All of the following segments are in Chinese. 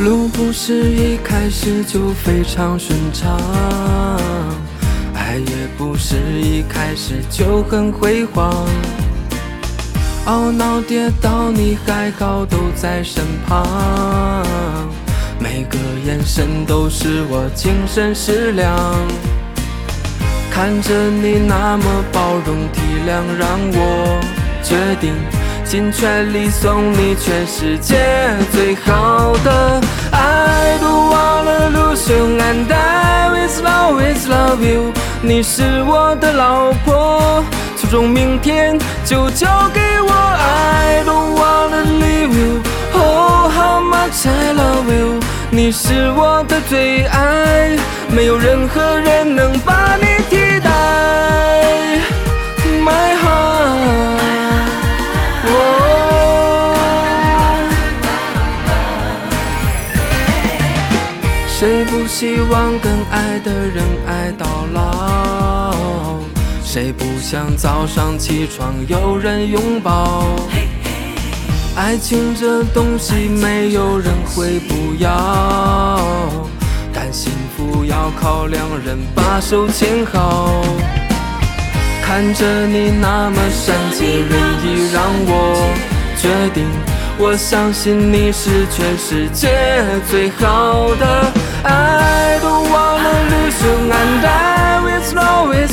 路不是一开始就非常顺畅，爱也不是一开始就很辉煌。懊恼跌倒，你还好都在身旁，每个眼神都是我精神食粮。看着你那么包容体谅，让我决定。尽全力送你全世界最好的。I don't wanna lose you and I will always love you。你是我的老婆，初中明天就交给我。I don't wanna leave you。Oh how much I love you。你是我的最爱，没有任何人能谁不希望跟爱的人爱到老？谁不想早上起床有人拥抱？爱情这东西没有人会不要，但幸福要靠两人把手牵好。看着你那么善解人意，让我决定，我相信你是全世界最好的。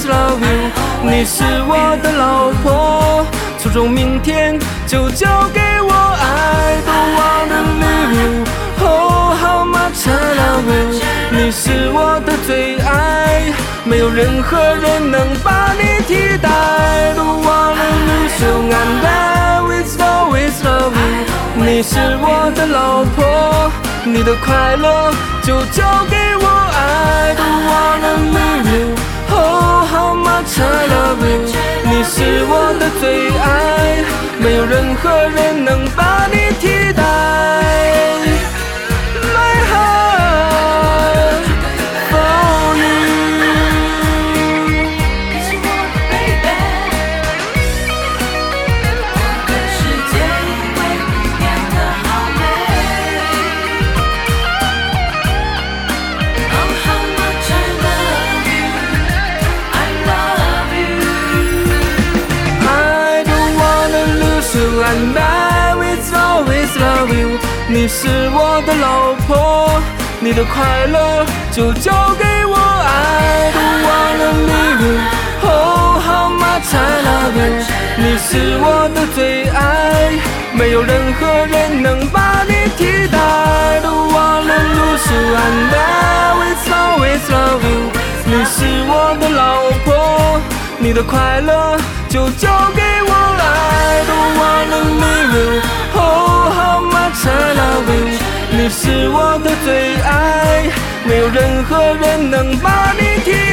Love you。你是我的老婆，初中明天就交给我。I don't wanna leave you。Oh how much I love you。你是我的最爱，没有任何人能把你替代。I don't wanna lose you and I will always love you。你是我的老婆，你的快乐。就交给我何人能把你你是我的老婆，你的快乐就交给我。I don't wanna leave you。Oh how much I love you。你是我的最爱，没有任何人能把你替代。I don't wanna lose you and I will always love you。你是我的老婆。你的快乐就交给我，I don't wanna leave you。你是我的最爱，没有任何人能把你替代。